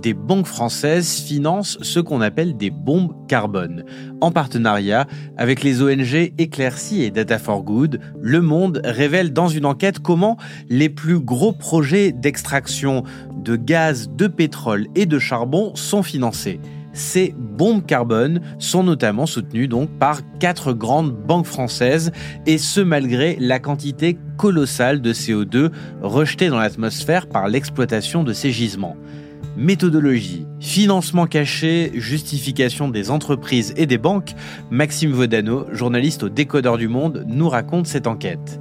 des banques françaises financent ce qu'on appelle des bombes carbone. En partenariat avec les ONG Éclaircie et Data for Good, Le Monde révèle dans une enquête comment les plus gros projets d'extraction de gaz, de pétrole et de charbon sont financés. Ces bombes carbone sont notamment soutenues donc par quatre grandes banques françaises et ce malgré la quantité colossale de CO2 rejetée dans l'atmosphère par l'exploitation de ces gisements. Méthodologie, financement caché, justification des entreprises et des banques, Maxime Vodano, journaliste au Décodeur du Monde, nous raconte cette enquête.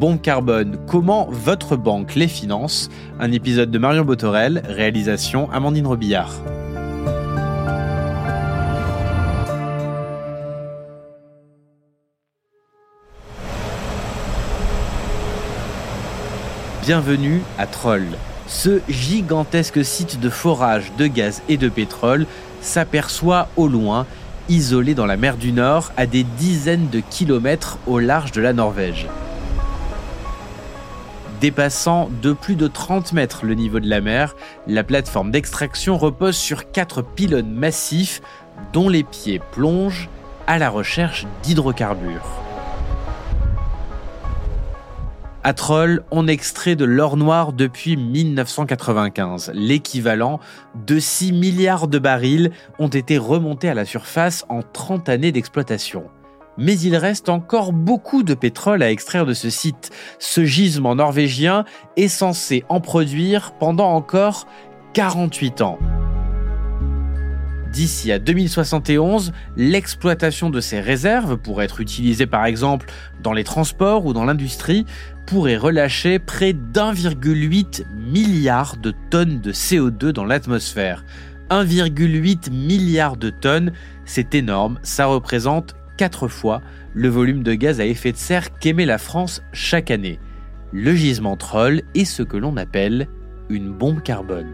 Bon carbone, comment votre banque les finance? Un épisode de Marion Botorel, réalisation Amandine Robillard. Bienvenue à Troll ce gigantesque site de forage de gaz et de pétrole s'aperçoit au loin, isolé dans la mer du Nord, à des dizaines de kilomètres au large de la Norvège. Dépassant de plus de 30 mètres le niveau de la mer, la plateforme d'extraction repose sur quatre pylônes massifs dont les pieds plongent à la recherche d'hydrocarbures. À Troll, on extrait de l'or noir depuis 1995. L'équivalent de 6 milliards de barils ont été remontés à la surface en 30 années d'exploitation. Mais il reste encore beaucoup de pétrole à extraire de ce site. Ce gisement norvégien est censé en produire pendant encore 48 ans. D'ici à 2071, l'exploitation de ces réserves pourrait être utilisée par exemple dans les transports ou dans l'industrie pourrait relâcher près d'1,8 milliard de tonnes de CO2 dans l'atmosphère. 1,8 milliard de tonnes, c'est énorme, ça représente 4 fois le volume de gaz à effet de serre qu'émet la France chaque année. Le gisement troll est ce que l'on appelle une bombe carbone.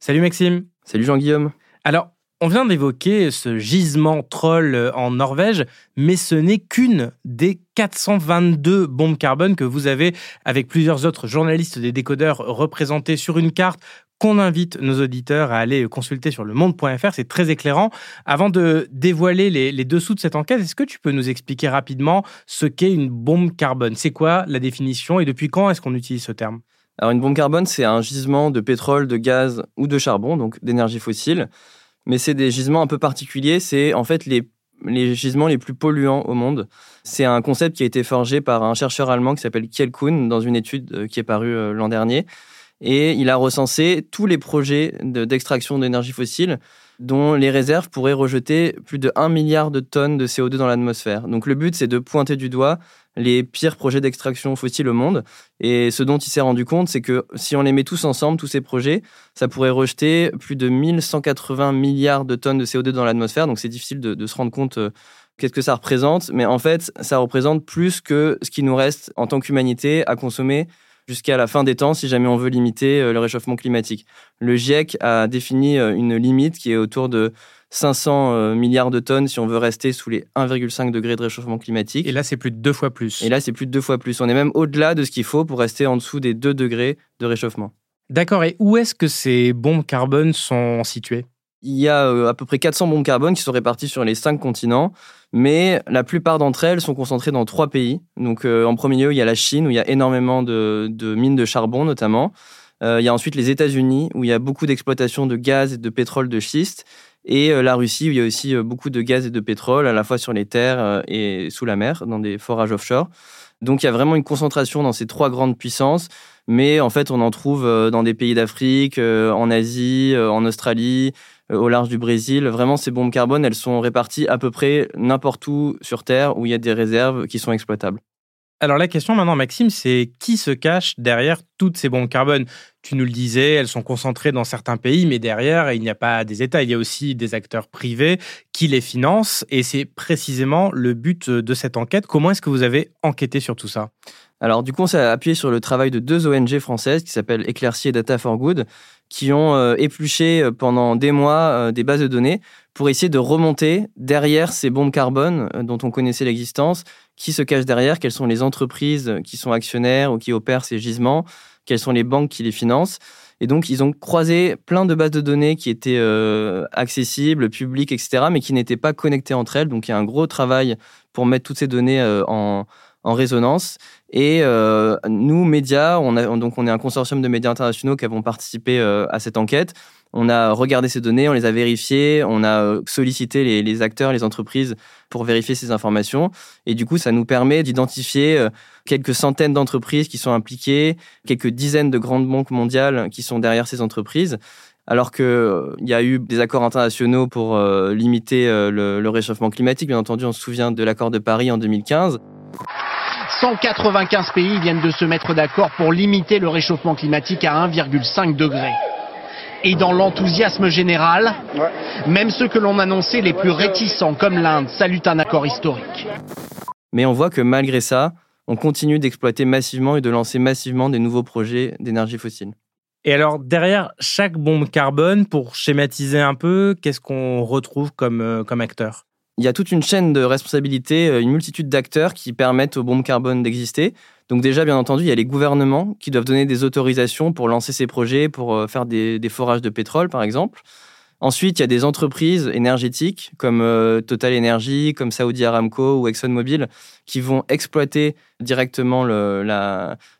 Salut Maxime. Salut Jean-Guillaume. Alors, on vient d'évoquer ce gisement troll euh, en Norvège, mais ce n'est qu'une des 422 bombes carbone que vous avez avec plusieurs autres journalistes des décodeurs représentés sur une carte qu'on invite nos auditeurs à aller consulter sur le monde.fr, c'est très éclairant. Avant de dévoiler les, les dessous de cette enquête, est-ce que tu peux nous expliquer rapidement ce qu'est une bombe carbone? C'est quoi la définition et depuis quand est-ce qu'on utilise ce terme? Alors une bombe carbone, c'est un gisement de pétrole, de gaz ou de charbon, donc d'énergie fossile, mais c'est des gisements un peu particuliers. C'est en fait les, les gisements les plus polluants au monde. C'est un concept qui a été forgé par un chercheur allemand qui s'appelle Kjell Kuhn dans une étude euh, qui est parue euh, l'an dernier. Et il a recensé tous les projets d'extraction d'énergie fossile dont les réserves pourraient rejeter plus de 1 milliard de tonnes de CO2 dans l'atmosphère. Donc le but, c'est de pointer du doigt les pires projets d'extraction fossile au monde. Et ce dont il s'est rendu compte, c'est que si on les met tous ensemble, tous ces projets, ça pourrait rejeter plus de 1180 milliards de tonnes de CO2 dans l'atmosphère. Donc c'est difficile de, se rendre compte euh, qu'est-ce que ça représente. Mais en fait, ça représente plus que ce qui nous reste en tant qu'humanité à consommer jusqu'à la fin des temps si jamais on veut limiter euh, le réchauffement climatique. Le GIEC a défini euh, une limite qui est autour de 500 euh, milliards de tonnes si on veut rester sous les 1,5 degrés de réchauffement climatique. Et là, c'est plus de deux fois plus. Et là, c'est plus de deux fois plus. On est même au-delà de ce qu'il faut pour rester en dessous des 2 degrés de réchauffement. D'accord. Et où est-ce que ces bombes carbone sont situées? Il y a à peu près 400 bombes carbone qui sont réparties sur les 5 continents, mais la plupart d'entre elles sont concentrées dans trois pays. Donc, euh, en premier lieu, il y a la Chine, où il y a énormément de, de mines de charbon, notamment. Euh, il y a ensuite les États-Unis, où il y a beaucoup d'exploitation de gaz et de pétrole de schiste et euh, la Russie où il y a aussi euh, beaucoup de gaz et de pétrole à la fois sur les terres euh, et sous la mer dans des forages offshore. Donc il y a vraiment une concentration dans ces trois grandes puissances, mais en fait on en trouve dans des pays d'Afrique, en Asie, en Australie, au large du Brésil. Vraiment ces bombes carbone, elles sont réparties à peu près n'importe où sur Terre où il y a des réserves qui sont exploitables. Alors la question maintenant, Maxime, c'est qui se cache derrière toutes ces bombes carbone? Tu nous le disais, elles sont concentrées dans certains pays, mais derrière, il n'y a pas des États, il y a aussi des acteurs privés qui les financent, et c'est précisément le but de cette enquête. Comment est-ce que vous avez enquêté sur tout ça? Alors du coup, on s'est appuyé sur le travail de deux ONG françaises qui s'appellent Éclairci et Data for Good, qui ont euh, épluché euh, pendant des mois euh, des bases de données pour essayer de remonter derrière ces bombes carbone dont on connaissait l'existence, qui se cachent derrière, quelles sont les entreprises qui sont actionnaires ou qui opèrent ces gisements, quelles sont les banques qui les financent. Et donc, ils ont croisé plein de bases de données qui étaient accessibles, publiques, etc., mais qui n'étaient pas connectées entre elles. Donc, il y a un gros travail pour mettre toutes ces données en, en résonance. Et euh, nous, médias, on, a, donc on est un consortium de médias internationaux qui avons participé euh, à cette enquête. On a regardé ces données, on les a vérifiées, on a euh, sollicité les, acteurs, les entreprises pour vérifier ces informations. Et du coup, ça nous permet d'identifier quelques centaines d'entreprises qui sont impliquées, quelques dizaines de grandes banques mondiales qui sont derrière ces entreprises. Alors qu'il il y a eu des accords internationaux pour limiter le réchauffement climatique. Bien entendu, on se souvient de l'accord de Paris en 2015. 195 pays viennent de se mettre d'accord pour limiter le réchauffement climatique à 1,5 degré. Et dans l'enthousiasme général, même ceux que l'on annonçait les plus réticents, comme l'Inde, saluent un accord historique. Mais on voit que malgré ça, on continue d'exploiter massivement et de lancer massivement des nouveaux projets d'énergie fossile. Et alors, derrière chaque bombe carbone, pour schématiser un peu, qu'est-ce qu'on retrouve comme, euh, comme acteur? Il y a toute une chaîne de responsabilités, euh, une multitude d'acteurs qui permettent aux bombes carbone d'exister. Donc déjà, bien entendu, il y a les gouvernements qui doivent donner des autorisations pour lancer ces projets, pour euh, faire des, forages de pétrole, par exemple. Ensuite, il y a des entreprises énergétiques comme euh, Total Energy, comme Saudi Aramco ou ExxonMobil qui vont exploiter directement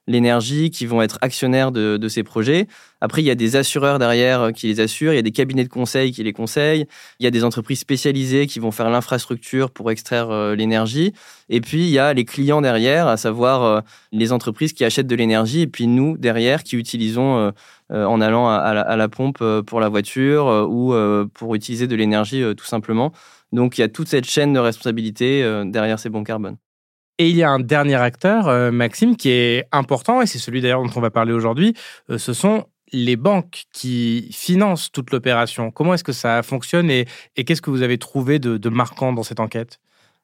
l'énergie, qui vont être actionnaires de, ces projets. Après, il y a des assureurs derrière euh, qui les assurent, il y a des cabinets de conseil qui les conseillent, il y a des entreprises spécialisées qui vont faire l'infrastructure pour extraire euh, l'énergie. Et puis, il y a les clients derrière, à savoir euh, les entreprises qui achètent de l'énergie, et puis nous, derrière, qui utilisons en allant à, la, à, la, pompe pour la voiture ou pour utiliser de l'énergie tout simplement. Donc, il y a toute cette chaîne de responsabilité derrière ces bons carbone. Et il y a un dernier acteur, euh, Maxime, qui est important, et c'est celui d'ailleurs dont on va parler aujourd'hui, euh, ce sont les banques qui financent toute l'opération. Comment est-ce que ça fonctionne et, qu'est-ce que vous avez trouvé de, marquant dans cette enquête?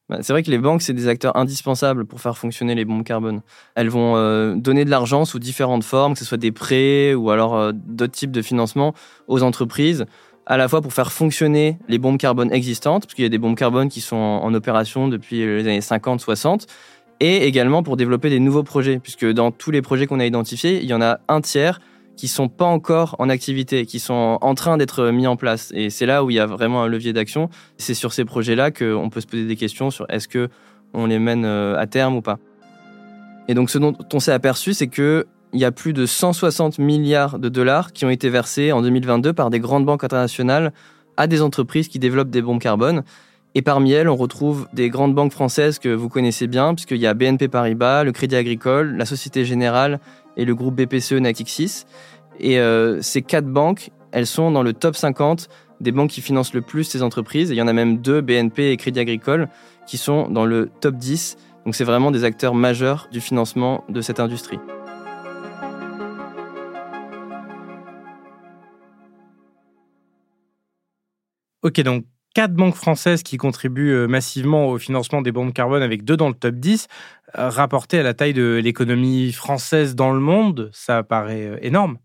Bah, c'est vrai que les banques, c'est des acteurs indispensables pour faire fonctionner les bombes carbone. Elles vont euh, donner de l'argent sous différentes formes, que ce soit des prêts ou alors d'autres types de financement aux entreprises à la fois pour faire fonctionner les bombes carbone existantes, parce qu'il y a des bombes carbone qui sont en, opération depuis les années 50-60, et également pour développer des nouveaux projets, puisque dans tous les projets qu'on a identifiés, il y en a un tiers qui sont pas encore en activité, qui sont en train d'être mis en place. Et c'est là où il y a vraiment un levier d'action. C'est sur ces projets-là qu'on peut se poser des questions sur est-ce que on les mène euh, à terme ou pas. Et donc ce dont on s'est aperçu, c'est que il y a plus de 160 milliards de dollars qui ont été versés en 2022 par des grandes banques internationales à des entreprises qui développent des bombes carbone. Et parmi elles, on retrouve des grandes banques françaises que vous connaissez bien, puisqu'il y a BNP Paribas, le Crédit Agricole, la Société Générale et le groupe BPCE Natixis. Et euh, ces quatre banques, elles sont dans le top 50 des banques qui financent le plus ces entreprises. Et il y en a même deux, BNP et Crédit Agricole, qui sont dans le top 10. Donc c'est vraiment des acteurs majeurs du financement de cette industrie. Ok, donc quatre banques françaises qui contribuent euh, massivement au financement des bombes carbone avec deux dans le top 10, euh, rapporté à la taille de l'économie française dans le monde, ça paraît euh, énorme.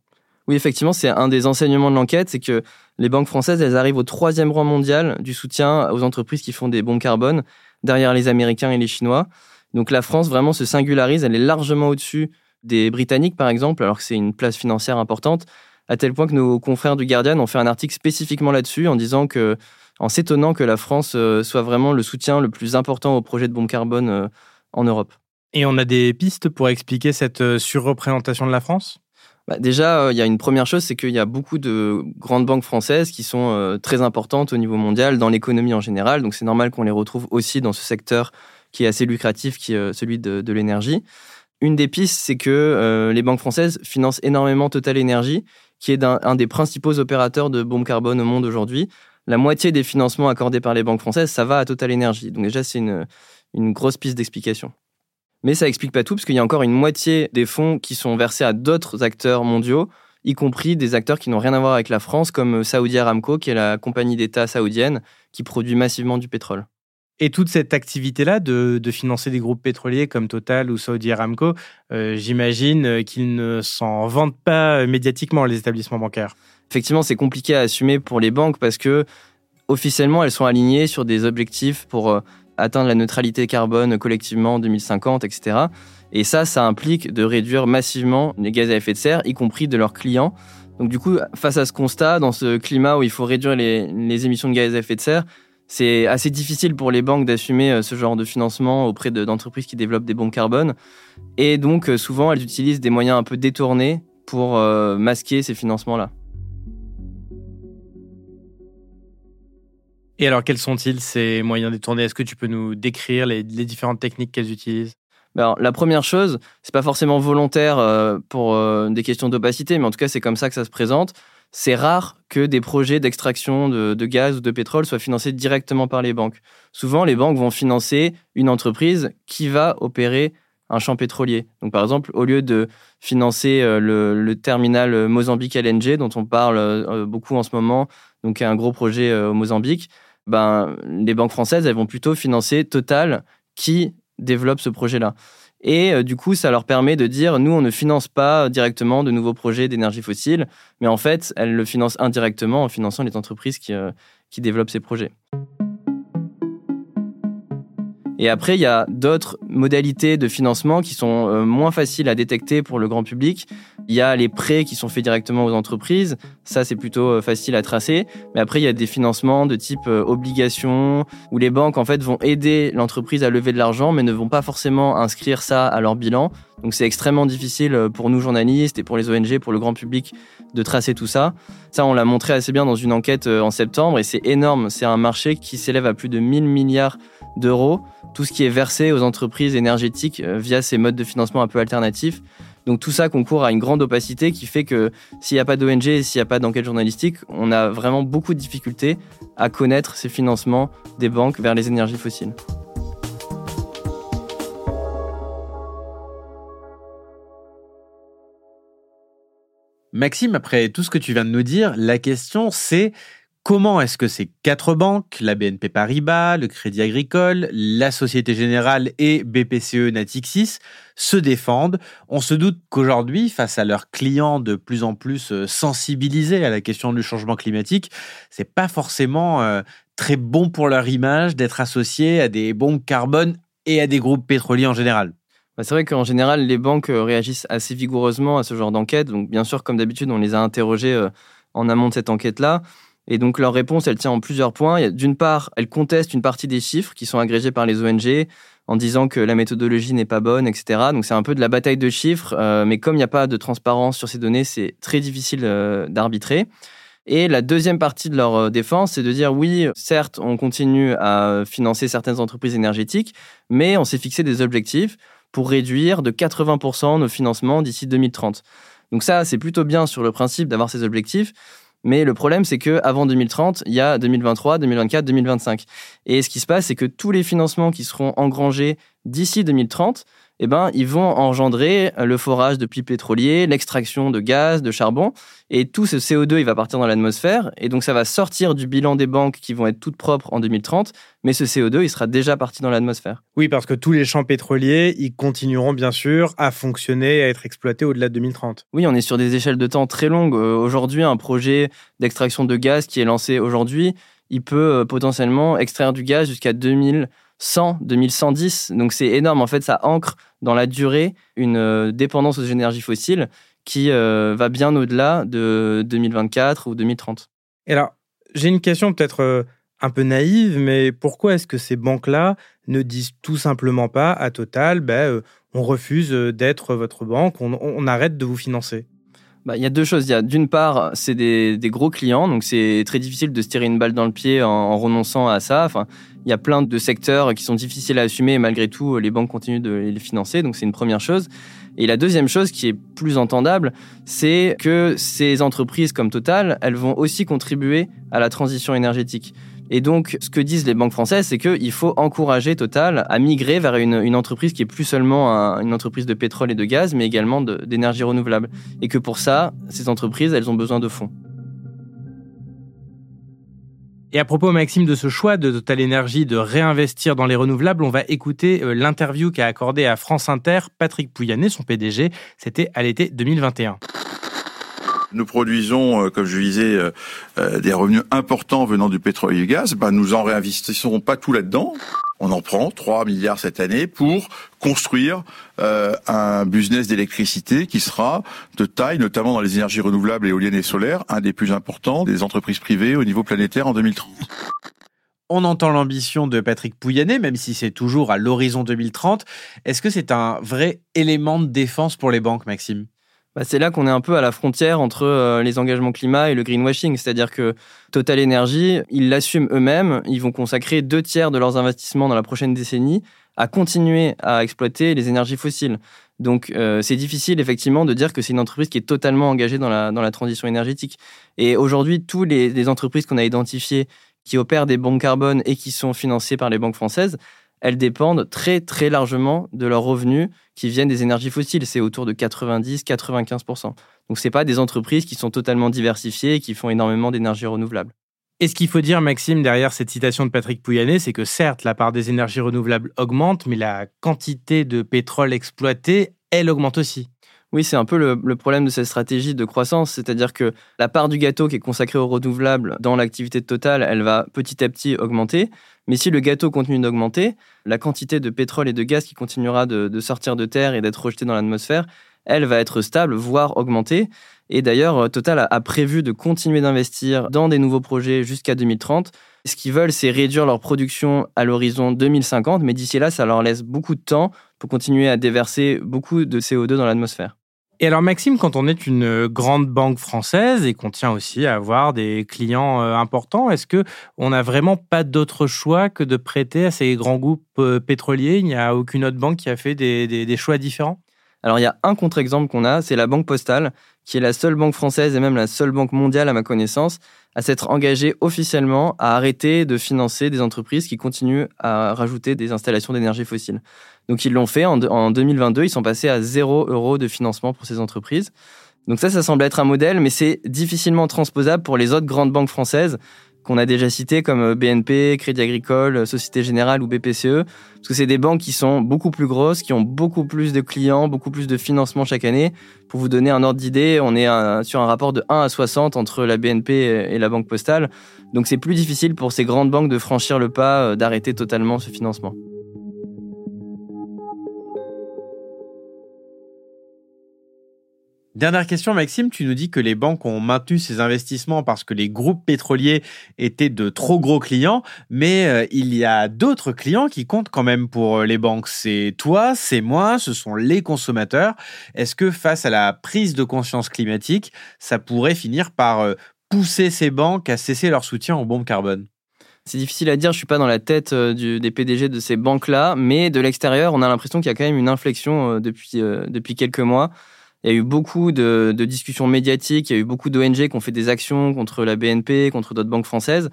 Oui, effectivement, c'est un des enseignements de l'enquête, c'est que les banques françaises, elles arrivent au troisième rang mondial du soutien aux entreprises qui font des bombes carbone, derrière les Américains et les Chinois. Donc la France vraiment se singularise, elle est largement au-dessus des Britanniques, par exemple, alors que c'est une place financière importante à tel point que nos confrères du Guardian ont fait un article spécifiquement là-dessus en disant que, en s'étonnant que la France euh, soit vraiment le soutien le plus important au projet de bombe carbone euh, en Europe. Et on a des pistes pour expliquer cette euh, surreprésentation de la France? Bah déjà, il y a une première chose, c'est qu'il y a beaucoup de grandes banques françaises qui sont très importantes au niveau mondial, dans l'économie en général. Donc c'est normal qu'on les retrouve aussi dans ce secteur qui est assez lucratif, qui est celui de, de l'énergie. Une des pistes, c'est que les banques françaises financent énormément Total Energy, qui est un, des principaux opérateurs de bombes carbone au monde aujourd'hui. La moitié des financements accordés par les banques françaises, ça va à Total Energy. Donc déjà, c'est une, une grosse piste d'explication. Mais ça explique pas tout, parce qu'il y a encore une moitié des fonds qui sont versés à d'autres acteurs mondiaux, y compris des acteurs qui n'ont rien à voir avec la France, comme Saudi Aramco, qui est la compagnie d'État saoudienne qui produit massivement du pétrole. Et toute cette activité-là de, financer des groupes pétroliers comme Total ou Saudi Aramco, euh, j'imagine qu'ils ne s'en vendent pas médiatiquement, les établissements bancaires. Effectivement, c'est compliqué à assumer pour les banques parce que officiellement, elles sont alignées sur des objectifs pour euh, atteindre la neutralité carbone collectivement en 2050, etc. Et ça, ça implique de réduire massivement les gaz à effet de serre, y compris de leurs clients. Donc du coup, face à ce constat, dans ce climat où il faut réduire les, les émissions de gaz à effet de serre, c'est assez difficile pour les banques d'assumer euh, ce genre de financement auprès d'entreprises qui développent des bons carbone. Et donc, euh, souvent, elles utilisent des moyens un peu détournés pour masquer ces financements-là. Et alors, quels sont-ils ces moyens détournés? Est-ce que tu peux nous décrire les, différentes techniques qu'elles utilisent? Ben, la première chose, c'est pas forcément volontaire euh, pour euh, des questions d'opacité, mais en tout cas, c'est comme ça que ça se présente. C'est rare que des projets d'extraction de, gaz ou de pétrole soient financés directement par les banques. Souvent, les banques vont financer une entreprise qui va opérer un champ pétrolier. Donc, par exemple, au lieu de financer euh, le, le, terminal Mozambique LNG, dont on parle beaucoup en ce moment, donc un gros projet au Mozambique, ben, les banques françaises, elles vont plutôt financer Total qui développe ce projet-là. Et euh, du coup, ça leur permet de dire, nous, on ne finance pas directement de nouveaux projets d'énergie fossile, mais en fait, elles le financent indirectement en finançant les entreprises qui, euh, qui développent ces projets. Et après, il y a d'autres modalités de financement qui sont euh, moins faciles à détecter pour le grand public. Il y a les prêts qui sont faits directement aux entreprises. Ça, c'est plutôt euh, facile à tracer. Mais après, il y a des financements de type euh, obligation où les banques, en fait, vont aider l'entreprise à lever de l'argent, mais ne vont pas forcément inscrire ça à leur bilan. Donc c'est extrêmement difficile pour nous journalistes et pour les ONG, pour le grand public, de tracer tout ça. Ça, on l'a montré assez bien dans une enquête en septembre et c'est énorme. C'est un marché qui s'élève à plus de 1000 milliards d'euros tout ce qui est versé aux entreprises énergétiques euh, via ces modes de financement un peu alternatifs. Donc tout ça concourt à une grande opacité qui fait que s'il n'y a pas d'ONG et s'il n'y a pas d'enquête journalistique, on a vraiment beaucoup de difficultés à connaître ces financements des banques vers les énergies fossiles. Maxime, après tout ce que tu viens de nous dire, la question c'est Comment est-ce que ces quatre banques, la BNP Paribas, le Crédit Agricole, la Société Générale et BPCE Natixis, se défendent? On se doute qu'aujourd'hui, face à leurs clients de plus en plus euh, sensibilisés à la question du changement climatique, c'est pas forcément euh, très bon pour leur image d'être associés à des banques carbone et à des groupes pétroliers en général. Bah, c'est vrai qu'en général, les banques euh, réagissent assez vigoureusement à ce genre d'enquête. Donc, bien sûr, comme d'habitude, on les a interrogés en amont de cette enquête-là. Et donc leur réponse, elle tient en plusieurs points. D'une part, elles contestent une partie des chiffres qui sont agrégés par les ONG en disant que la méthodologie n'est pas bonne, etc. Donc c'est un peu de la bataille de chiffres, euh, mais comme il n'y a pas de transparence sur ces données, c'est très difficile euh, d'arbitrer. Et la deuxième partie de leur euh, défense, c'est de dire oui, certes, on continue à financer certaines entreprises énergétiques, mais on s'est fixé des objectifs pour réduire de 80% nos financements d'ici 2030. Donc ça, c'est plutôt bien sur le principe d'avoir ces objectifs. Mais le problème, c'est que avant 2030, il y a 2023, 2024, 2025. Et ce qui se passe, c'est que tous les financements qui seront engrangés d'ici 2030, eh ben, ils vont engendrer le forage de puits pétroliers, l'extraction de gaz, de charbon, et tout ce CO2, il va partir dans l'atmosphère, et donc ça va sortir du bilan des banques qui vont être toutes propres en 2030, mais ce CO2, il sera déjà parti dans l'atmosphère. Oui, parce que tous les champs pétroliers, ils continueront bien sûr à fonctionner, à être exploités au-delà de 2030. Oui, on est sur des échelles de temps très longues. Euh, aujourd'hui, un projet d'extraction de gaz qui est lancé aujourd'hui, il peut euh, potentiellement extraire du gaz jusqu'à 2000 100, 2110. Donc c'est énorme. En fait, ça ancre dans la durée une euh, dépendance aux énergies fossiles qui euh, va bien au-delà de 2024 ou 2030. Et alors, j'ai une question peut-être euh, un peu naïve, mais pourquoi est-ce que ces banques-là ne disent tout simplement pas à Total, ben, on refuse d'être votre banque, on arrête de vous financer? Bah, il y a deux choses. D'une part, c'est des, gros clients, donc c'est très difficile de se tirer une balle dans le pied en, en, renonçant à ça. Enfin, il y a plein de secteurs qui sont difficiles à assumer et malgré tout, les banques continuent de les financer. Donc c'est une première chose. Et la deuxième chose qui est plus entendable, c'est que ces entreprises comme Total, elles vont aussi contribuer à la transition énergétique Et donc, ce que disent les banques françaises, c'est qu'il faut encourager Total à migrer vers une, entreprise qui est plus seulement une entreprise de pétrole et de gaz, mais également d'énergie renouvelable. Et que pour ça, ces entreprises, elles ont besoin de fonds. Et à propos, Maxime, de ce choix de Total Energy de réinvestir dans les renouvelables, on va écouter euh, l'interview qu'a accordé à France Inter Patrick Pouyanné, son PDG. C'était à l'été 2021. Nous produisons, euh, comme je disais, euh, des revenus importants venant du pétrole et du gaz. Ben, nous en réinvestissons pas tout là-dedans. On en prend 3 milliards cette année pour construire euh, un business d'électricité qui sera de taille, notamment dans les énergies renouvelables, éoliennes et solaires, un des plus importants des entreprises privées au niveau planétaire en 2030. On entend l'ambition de Patrick Pouyanné, même si c'est toujours à l'horizon 2030. Est-ce que c'est un vrai élément de défense pour les banques, Maxime? Bah, c'est là qu'on est un peu à la frontière entre euh, les engagements climat et le greenwashing. C'est-à-dire que Total Energy, ils l'assument eux-mêmes. Ils vont consacrer deux tiers de leurs investissements dans la prochaine décennie à continuer à exploiter les énergies fossiles. Donc euh, c'est difficile effectivement de dire que c'est une entreprise qui est totalement engagée dans la, dans la transition énergétique. Et aujourd'hui, tous les, les entreprises qu'on a identifiées qui opèrent des banques carbone et qui sont financées par les banques françaises, elles dépendent très très largement de leurs revenus qui viennent des énergies fossiles. C'est autour de 90-95%. Donc ce pas des entreprises qui sont totalement diversifiées et qui font énormément d'énergie renouvelable. Et ce qu'il faut dire, Maxime, derrière cette citation de Patrick Pouyanné, c'est que certes, la part des énergies renouvelables augmente, mais la quantité de pétrole exploité, elle augmente aussi. Oui, c'est un peu le, problème de cette stratégie de croissance, c'est-à-dire que la part du gâteau qui est consacrée aux renouvelables dans l'activité totale, elle va petit à petit augmenter, mais si le gâteau continue d'augmenter, la quantité de pétrole et de gaz qui continuera de, sortir de terre et d'être rejeté dans l'atmosphère, elle va être stable, voire augmenter. Et d'ailleurs, Total a prévu de continuer d'investir dans des nouveaux projets jusqu'à 2030. Ce qu'ils veulent, c'est réduire leur production à l'horizon 2050, mais d'ici là, ça leur laisse beaucoup de temps pour continuer à déverser beaucoup de CO2 dans l'atmosphère. Et alors Maxime, quand on est une euh, grande banque française et qu'on tient aussi à avoir des clients euh, importants, est-ce que on n'a vraiment pas d'autre choix que de prêter à ces grands groupes euh, pétroliers? Il n'y a aucune autre banque qui a fait des, choix différents? Alors il y a un contre-exemple qu'on a, c'est la Banque Postale, qui est la seule banque française et même la seule banque mondiale à ma connaissance à s'être engagée officiellement à arrêter de financer des entreprises qui continuent à rajouter des installations d'énergie fossile. Donc ils l'ont fait en, 2022, ils sont passés à 0 euros de financement pour ces entreprises. Donc ça, ça semble être un modèle, mais c'est difficilement transposable pour les autres grandes banques françaises qu'on a déjà citées comme euh, BNP, Crédit Agricole, euh, Société Générale ou BPCE, parce que c'est des banques qui sont beaucoup plus grosses, qui ont beaucoup plus de clients, beaucoup plus de financement chaque année. Pour vous donner un ordre d'idée, on est sur un rapport de 1 à 60 entre la BNP et la Banque Postale. Donc c'est plus difficile pour ces grandes banques de franchir le pas, euh, d'arrêter totalement ce financement. Dernière question, Maxime, tu nous dis que les banques ont maintenu ces investissements parce que les groupes pétroliers étaient de trop gros clients, mais euh, il y a d'autres clients qui comptent quand même pour euh, les banques. C'est toi, c'est moi, ce sont les consommateurs. Est-ce que face à la prise de conscience climatique, ça pourrait finir par euh, pousser ces banques à cesser leur soutien aux bombes carbone? C'est difficile à dire, je suis pas dans la tête des PDG de ces banques-là, mais de l'extérieur, on a l'impression qu'il y a quand même une inflexion depuis, depuis quelques mois. Il y a eu beaucoup de, discussions médiatiques, il y a eu beaucoup d'ONG qui ont fait des actions contre la BNP, contre d'autres banques françaises.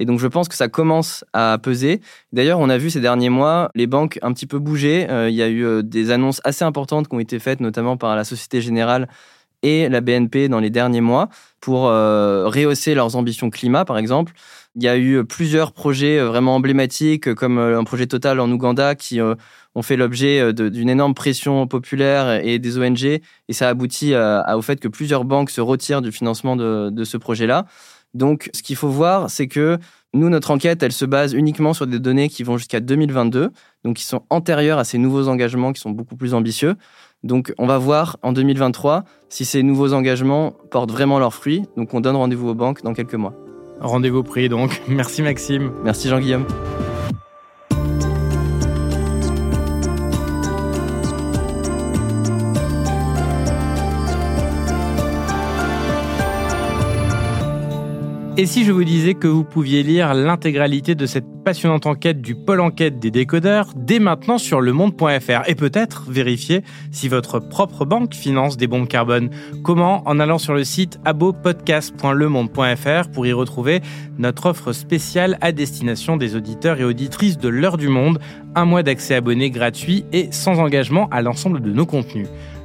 Et donc, je pense que ça commence à peser. D'ailleurs, on a vu ces derniers mois les banques un petit peu bouger. Euh, il y a eu euh, des annonces assez importantes qui ont été faites, notamment par la Société Générale et la BNP dans les derniers mois, pour euh, rehausser leurs ambitions climat, par exemple. Il y a eu plusieurs projets vraiment emblématiques, comme un projet Total en Ouganda, qui ont fait l'objet euh, d'une énorme pression populaire et des ONG, et ça aboutit au fait que plusieurs banques se retirent du financement de, ce projet-là. Donc, ce qu'il faut voir, c'est que nous, notre enquête, elle se base uniquement sur des données qui vont jusqu'à 2022, donc qui sont antérieures à ces nouveaux engagements qui sont beaucoup plus ambitieux. Donc, on va voir en 2023 si ces nouveaux engagements portent vraiment leurs fruits. Donc, on donne rendez-vous aux banques dans quelques mois. Rendez-vous pris donc. Merci Maxime. Merci Jean-Guillaume. Et si je vous disais que vous pouviez lire l'intégralité de cette passionnante enquête du pôle enquête des décodeurs dès maintenant sur lemonde.fr et peut-être vérifier si votre propre banque finance des bombes carbone? Comment? En allant sur le site abopodcast.lemonde.fr pour y retrouver notre offre spéciale à destination des auditeurs et auditrices de l'heure du monde, un mois d'accès abonné gratuit et sans engagement à l'ensemble de nos contenus.